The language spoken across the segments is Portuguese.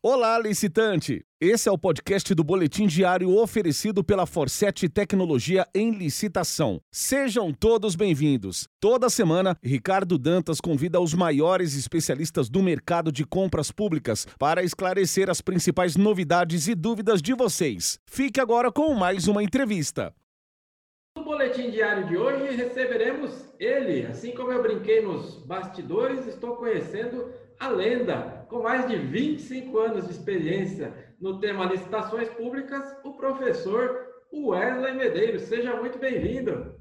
Olá, licitante! Esse é o podcast do Boletim Diário oferecido pela Forset Tecnologia em Licitação. Sejam todos bem-vindos. Toda semana, Ricardo Dantas convida os maiores especialistas do mercado de compras públicas para esclarecer as principais novidades e dúvidas de vocês. Fique agora com mais uma entrevista. Boletim Diário de hoje receberemos ele. Assim como eu brinquei nos bastidores, estou conhecendo a lenda, com mais de 25 anos de experiência no tema licitações públicas, o professor Wesley Medeiros. Seja muito bem-vindo.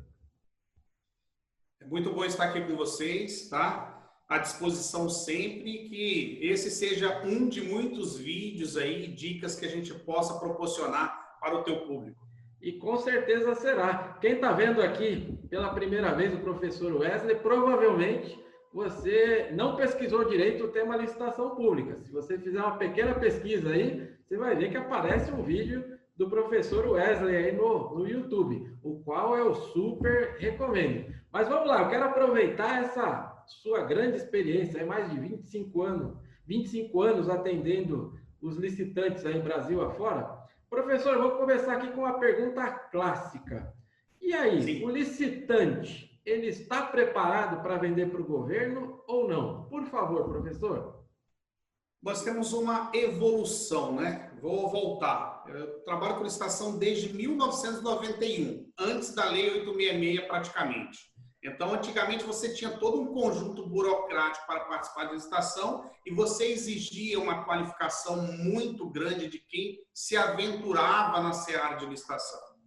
É muito bom estar aqui com vocês, tá? À disposição sempre que esse seja um de muitos vídeos aí, dicas que a gente possa proporcionar para o teu público. E com certeza será. Quem está vendo aqui pela primeira vez o professor Wesley, provavelmente você não pesquisou direito o tema licitação pública. Se você fizer uma pequena pesquisa aí, você vai ver que aparece um vídeo do professor Wesley aí no, no YouTube, o qual eu super recomendo. Mas vamos lá, eu quero aproveitar essa sua grande experiência, mais de 25 anos, 25 anos atendendo os licitantes aí Brasil afora. Professor, eu vou começar aqui com uma pergunta clássica. E aí, Sim. o licitante, ele está preparado para vender para o governo ou não? Por favor, professor. Nós temos uma evolução, né? Vou voltar. Eu trabalho com licitação desde 1991, antes da Lei 866 praticamente. Então, antigamente você tinha todo um conjunto burocrático para participar de licitação e você exigia uma qualificação muito grande de quem se aventurava na seara de licitação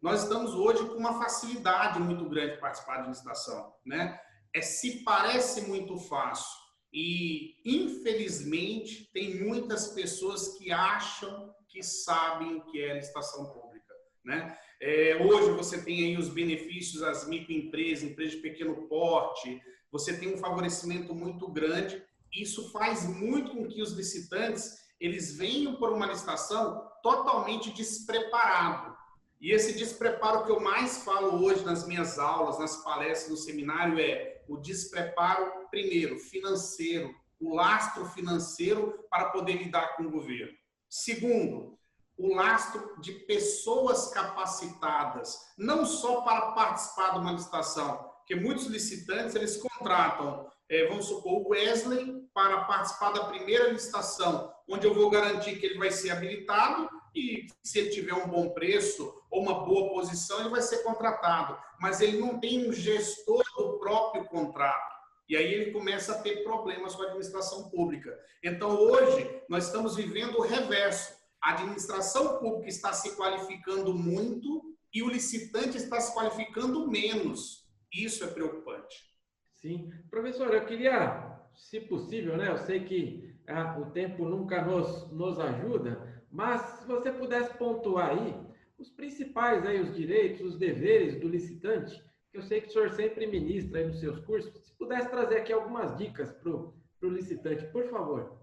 nós estamos hoje com uma facilidade muito grande de participar de licitação, né? É se parece muito fácil e infelizmente tem muitas pessoas que acham que sabem o que é licitação pública, né? É, hoje você tem aí os benefícios às microempresas, empresas de pequeno porte, você tem um favorecimento muito grande. Isso faz muito com que os licitantes eles venham por uma licitação totalmente despreparados e esse despreparo que eu mais falo hoje nas minhas aulas, nas palestras, no seminário é o despreparo, primeiro, financeiro, o lastro financeiro para poder lidar com o governo. Segundo, o lastro de pessoas capacitadas, não só para participar de uma licitação, porque muitos licitantes eles contratam, é, vamos supor, o Wesley para participar da primeira licitação, onde eu vou garantir que ele vai ser habilitado e se ele tiver um bom preço ou uma boa posição, ele vai ser contratado. Mas ele não tem um gestor do próprio contrato. E aí ele começa a ter problemas com a administração pública. Então, hoje, nós estamos vivendo o reverso. A administração pública está se qualificando muito e o licitante está se qualificando menos. Isso é preocupante. Sim. Professor, eu queria, se possível, né? Eu sei que ah, o tempo nunca nos, nos ajuda, mas se você pudesse pontuar aí os principais aí, os direitos, os deveres do licitante, que eu sei que o senhor sempre ministra aí nos seus cursos, se pudesse trazer aqui algumas dicas para o licitante, por favor.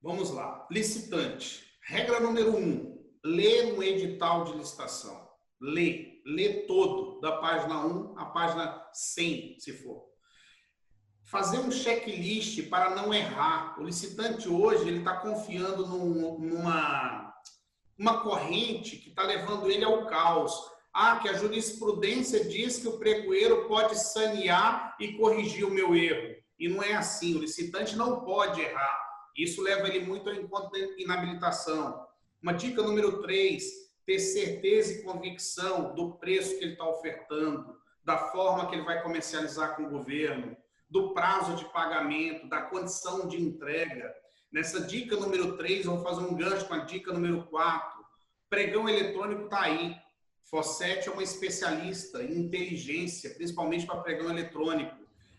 Vamos lá. Licitante. Regra número um, lê um edital de licitação. Lê, lê todo, da página 1 à página 100, se for fazer um checklist para não errar. O licitante hoje ele está confiando num, numa uma corrente que está levando ele ao caos. Ah, que a jurisprudência diz que o pregoeiro pode sanear e corrigir o meu erro. E não é assim. O licitante não pode errar. Isso leva ele muito ao encontro da inabilitação. Uma dica número 3, ter certeza e convicção do preço que ele está ofertando, da forma que ele vai comercializar com o governo do prazo de pagamento, da condição de entrega. Nessa dica número 3, vamos fazer um gancho com a dica número 4. Pregão eletrônico está aí. Fosset é uma especialista em inteligência, principalmente para pregão eletrônico.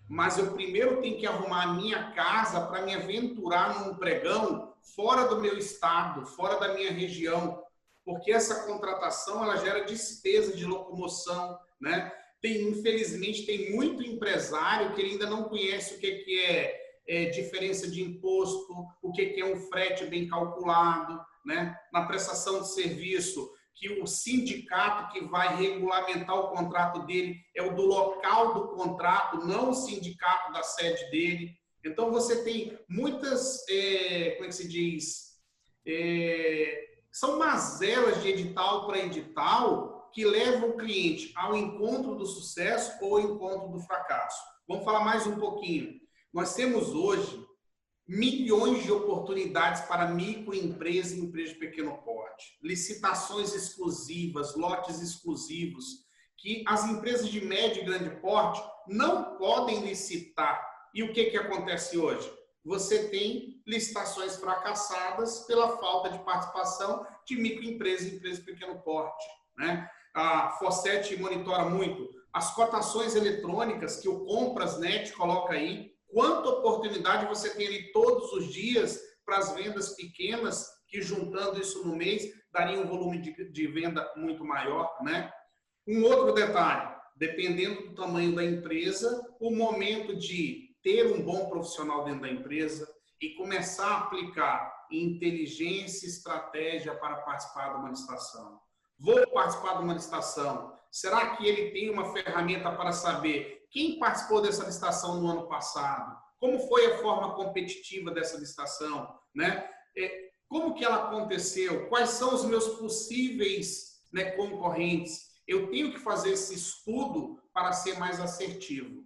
Mas eu primeiro tenho que arrumar a minha casa para me aventurar num pregão fora do meu estado, fora da minha região, porque essa contratação ela gera despesa de locomoção, né? Tem, infelizmente, tem muito empresário que ainda não conhece o que, que é, é diferença de imposto, o que, que é um frete bem calculado, né? Na prestação de serviço, que o sindicato que vai regulamentar o contrato dele é o do local do contrato, não o sindicato da sede dele. Então, você tem muitas, é, como é que se diz, é, são mazelas de edital para edital que levam o cliente ao encontro do sucesso ou ao encontro do fracasso. Vamos falar mais um pouquinho. Nós temos hoje milhões de oportunidades para microempresas e empresas de pequeno porte, licitações exclusivas, lotes exclusivos, que as empresas de médio e grande porte não podem licitar. E o que, que acontece hoje? Você tem licitações fracassadas pela falta de participação de microempresas e empresas de pequeno porte. Né? A Fosset monitora muito as cotações eletrônicas que o Comprasnet coloca aí, quanta oportunidade você tem ali todos os dias para as vendas pequenas, que juntando isso no mês, daria um volume de, de venda muito maior, né? Um outro detalhe, dependendo do tamanho da empresa, o momento de ter um bom profissional dentro da empresa e começar a aplicar inteligência e estratégia para participar de uma licitação. Vou participar de uma licitação. Será que ele tem uma ferramenta para saber quem participou dessa licitação no ano passado? Como foi a forma competitiva dessa licitação? Né? É, como que ela aconteceu? Quais são os meus possíveis né, concorrentes? Eu tenho que fazer esse estudo para ser mais assertivo.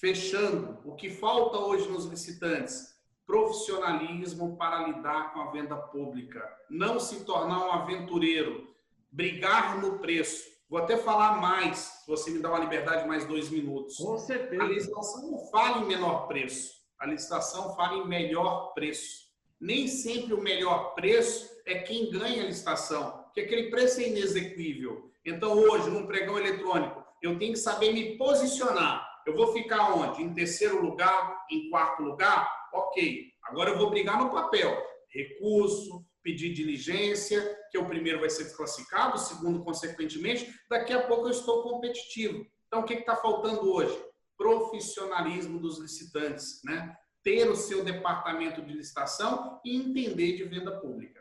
Fechando, o que falta hoje nos licitantes? Profissionalismo para lidar com a venda pública. Não se tornar um aventureiro. Brigar no preço. Vou até falar mais, se você me dá uma liberdade, mais dois minutos. Com certeza. A licitação não fala em menor preço. A licitação fala em melhor preço. Nem sempre o melhor preço é quem ganha a licitação, porque aquele preço é inexequível. Então, hoje, num pregão eletrônico, eu tenho que saber me posicionar. Eu vou ficar onde? Em terceiro lugar? Em quarto lugar? Ok. Agora eu vou brigar no papel. Recurso, pedir diligência, que o primeiro vai ser desclassificado, o segundo, consequentemente. Daqui a pouco eu estou competitivo. Então, o que está faltando hoje? Profissionalismo dos licitantes, né? Ter o seu departamento de licitação e entender de venda pública.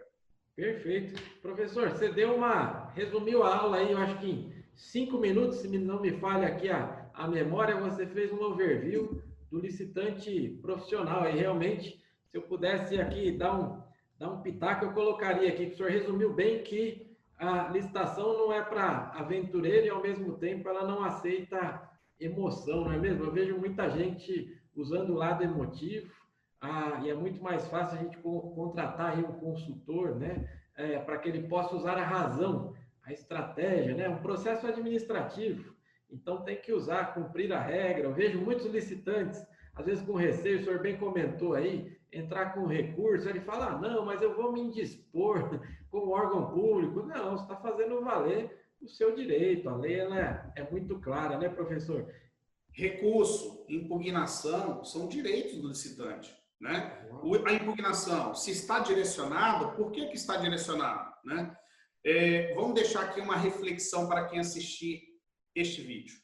Perfeito. Professor, você deu uma. resumiu a aula aí, eu acho que em cinco minutos, se não me falha aqui a, a memória, você fez um overview do licitante profissional. E realmente, se eu pudesse aqui dar um, dar um pitaco, eu colocaria aqui, que o senhor resumiu bem que a licitação não é para aventureiro e, ao mesmo tempo, ela não aceita emoção, não é mesmo? Eu vejo muita gente usando o lado emotivo ah, e é muito mais fácil a gente contratar um consultor, né, é, para que ele possa usar a razão, a estratégia, né, um processo administrativo. Então tem que usar, cumprir a regra. Eu vejo muitos licitantes, às vezes com receio, o senhor bem comentou aí, entrar com recurso, ele fala, ah, não, mas eu vou me indispor como órgão público. Não, você está fazendo valer o seu direito. A lei ela é, é muito clara, né, professor? Recurso, impugnação são direitos do licitante. Né? A impugnação, se está direcionado, por que, que está direcionado? Né? É, vamos deixar aqui uma reflexão para quem assistir este vídeo.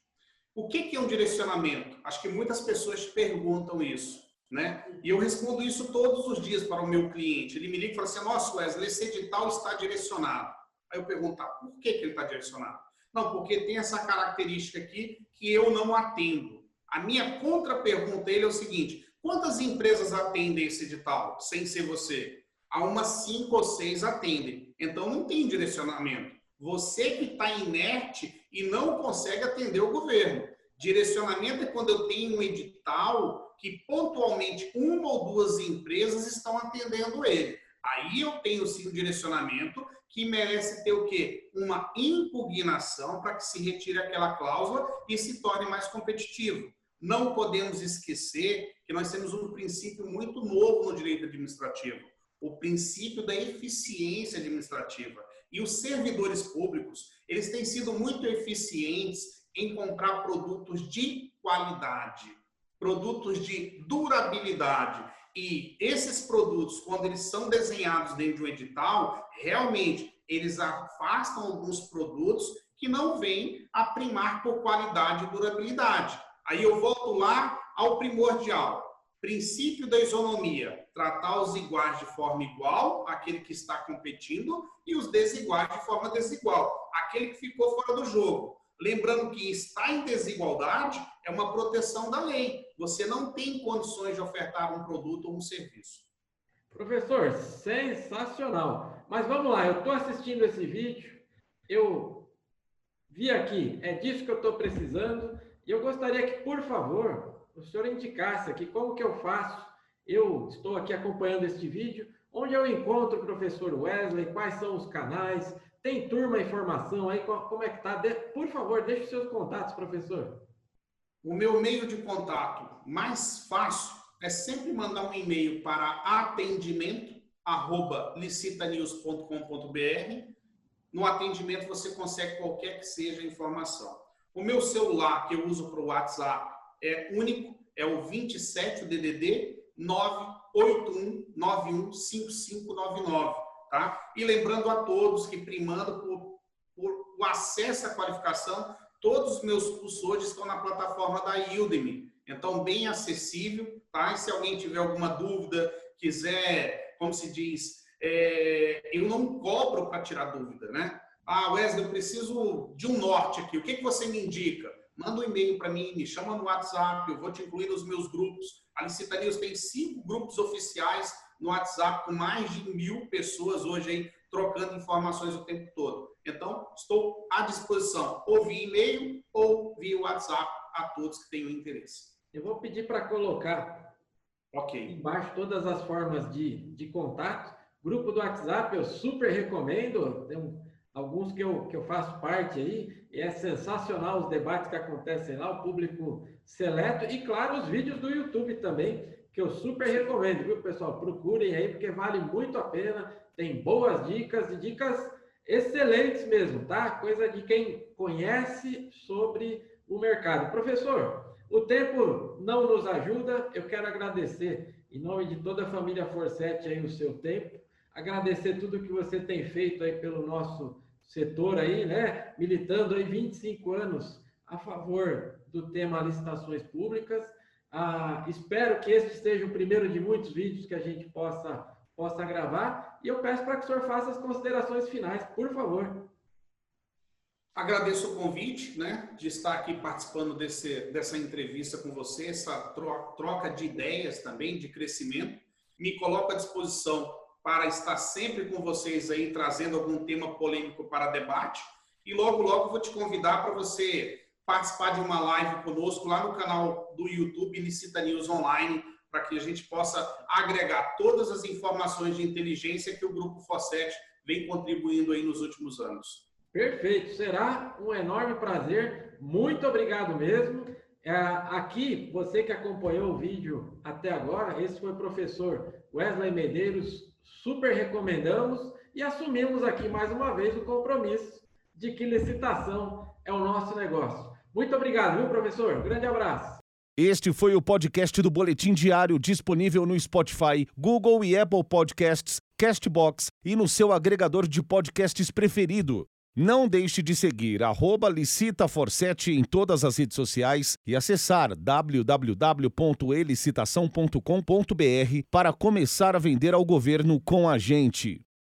O que, que é um direcionamento? Acho que muitas pessoas perguntam isso. Né? E eu respondo isso todos os dias para o meu cliente. Ele me liga e fala assim: Nossa, Wesley, esse edital está direcionado. Aí eu pergunto: tá, por que, que ele está direcionado? Não, porque tem essa característica aqui que eu não atendo. A minha contra-pergunta ele é o seguinte: Quantas empresas atendem esse edital, sem ser você? Há umas cinco ou seis atendem. Então não tem direcionamento. Você que está inerte e não consegue atender o governo. Direcionamento é quando eu tenho um edital que pontualmente uma ou duas empresas estão atendendo ele. Aí eu tenho sim um direcionamento que merece ter o quê? Uma impugnação para que se retire aquela cláusula e se torne mais competitivo. Não podemos esquecer que nós temos um princípio muito novo no direito administrativo, o princípio da eficiência administrativa. E os servidores públicos, eles têm sido muito eficientes em comprar produtos de qualidade, produtos de durabilidade. E esses produtos, quando eles são desenhados dentro de um edital, realmente eles afastam alguns produtos que não vêm a primar por qualidade e durabilidade. Aí eu volto lá ao primordial. Princípio da isonomia, tratar os iguais de forma igual, aquele que está competindo, e os desiguais de forma desigual, aquele que ficou fora do jogo. Lembrando que estar em desigualdade é uma proteção da lei. Você não tem condições de ofertar um produto ou um serviço. Professor, sensacional. Mas vamos lá, eu estou assistindo esse vídeo, eu vi aqui, é disso que eu estou precisando, e eu gostaria que, por favor, o senhor indicasse aqui como que eu faço. Eu estou aqui acompanhando este vídeo, onde eu encontro o professor Wesley, quais são os canais, tem turma e formação aí, como é que tá? Por favor, deixe os seus contatos, professor. O meu meio de contato mais fácil é sempre mandar um e-mail para atendimento@licitanews.com.br. No atendimento você consegue qualquer que seja a informação. O meu celular que eu uso para o WhatsApp é único, é o 27 DDD 981915599 Tá? E lembrando a todos que, primando por, por o acesso à qualificação, todos os meus cursos hoje estão na plataforma da Udemy. Então, bem acessível. Tá? E se alguém tiver alguma dúvida, quiser, como se diz, é, eu não cobro para tirar dúvida, né? Ah, Wesley, eu preciso de um norte aqui. O que, que você me indica? Manda um e-mail para mim, me chama no WhatsApp, eu vou te incluir nos meus grupos. A Licita News tem cinco grupos oficiais no WhatsApp com mais de mil pessoas hoje aí trocando informações o tempo todo. Então, estou à disposição, ou via e-mail ou via WhatsApp a todos que tenham interesse. Eu vou pedir para colocar okay. embaixo todas as formas de, de contato. Grupo do WhatsApp eu super recomendo, tem um, alguns que eu, que eu faço parte aí, e é sensacional os debates que acontecem lá, o público seleto, e claro, os vídeos do YouTube também, que eu super recomendo, viu, pessoal? Procurem aí, porque vale muito a pena. Tem boas dicas e dicas excelentes mesmo, tá? Coisa de quem conhece sobre o mercado. Professor, o tempo não nos ajuda. Eu quero agradecer, em nome de toda a família Forset, aí o seu tempo. Agradecer tudo que você tem feito aí pelo nosso setor aí, né? Militando aí 25 anos a favor do tema licitações públicas. Ah, espero que este seja o primeiro de muitos vídeos que a gente possa, possa gravar. E eu peço para que o senhor faça as considerações finais, por favor. Agradeço o convite, né, de estar aqui participando desse, dessa entrevista com você, essa troca de ideias também, de crescimento. Me coloco à disposição para estar sempre com vocês aí, trazendo algum tema polêmico para debate. E logo, logo vou te convidar para você participar de uma live conosco lá no canal do YouTube Licita News Online, para que a gente possa agregar todas as informações de inteligência que o Grupo Fosset vem contribuindo aí nos últimos anos. Perfeito, será um enorme prazer. Muito obrigado mesmo. É, aqui, você que acompanhou o vídeo até agora, esse foi o professor Wesley Medeiros. Super recomendamos e assumimos aqui mais uma vez o compromisso de que licitação é o nosso negócio. Muito obrigado, viu, professor? Grande abraço. Este foi o podcast do Boletim Diário disponível no Spotify, Google e Apple Podcasts, Castbox e no seu agregador de podcasts preferido. Não deixe de seguir arroba licitaforsete em todas as redes sociais e acessar www.elicitação.com.br para começar a vender ao governo com a gente.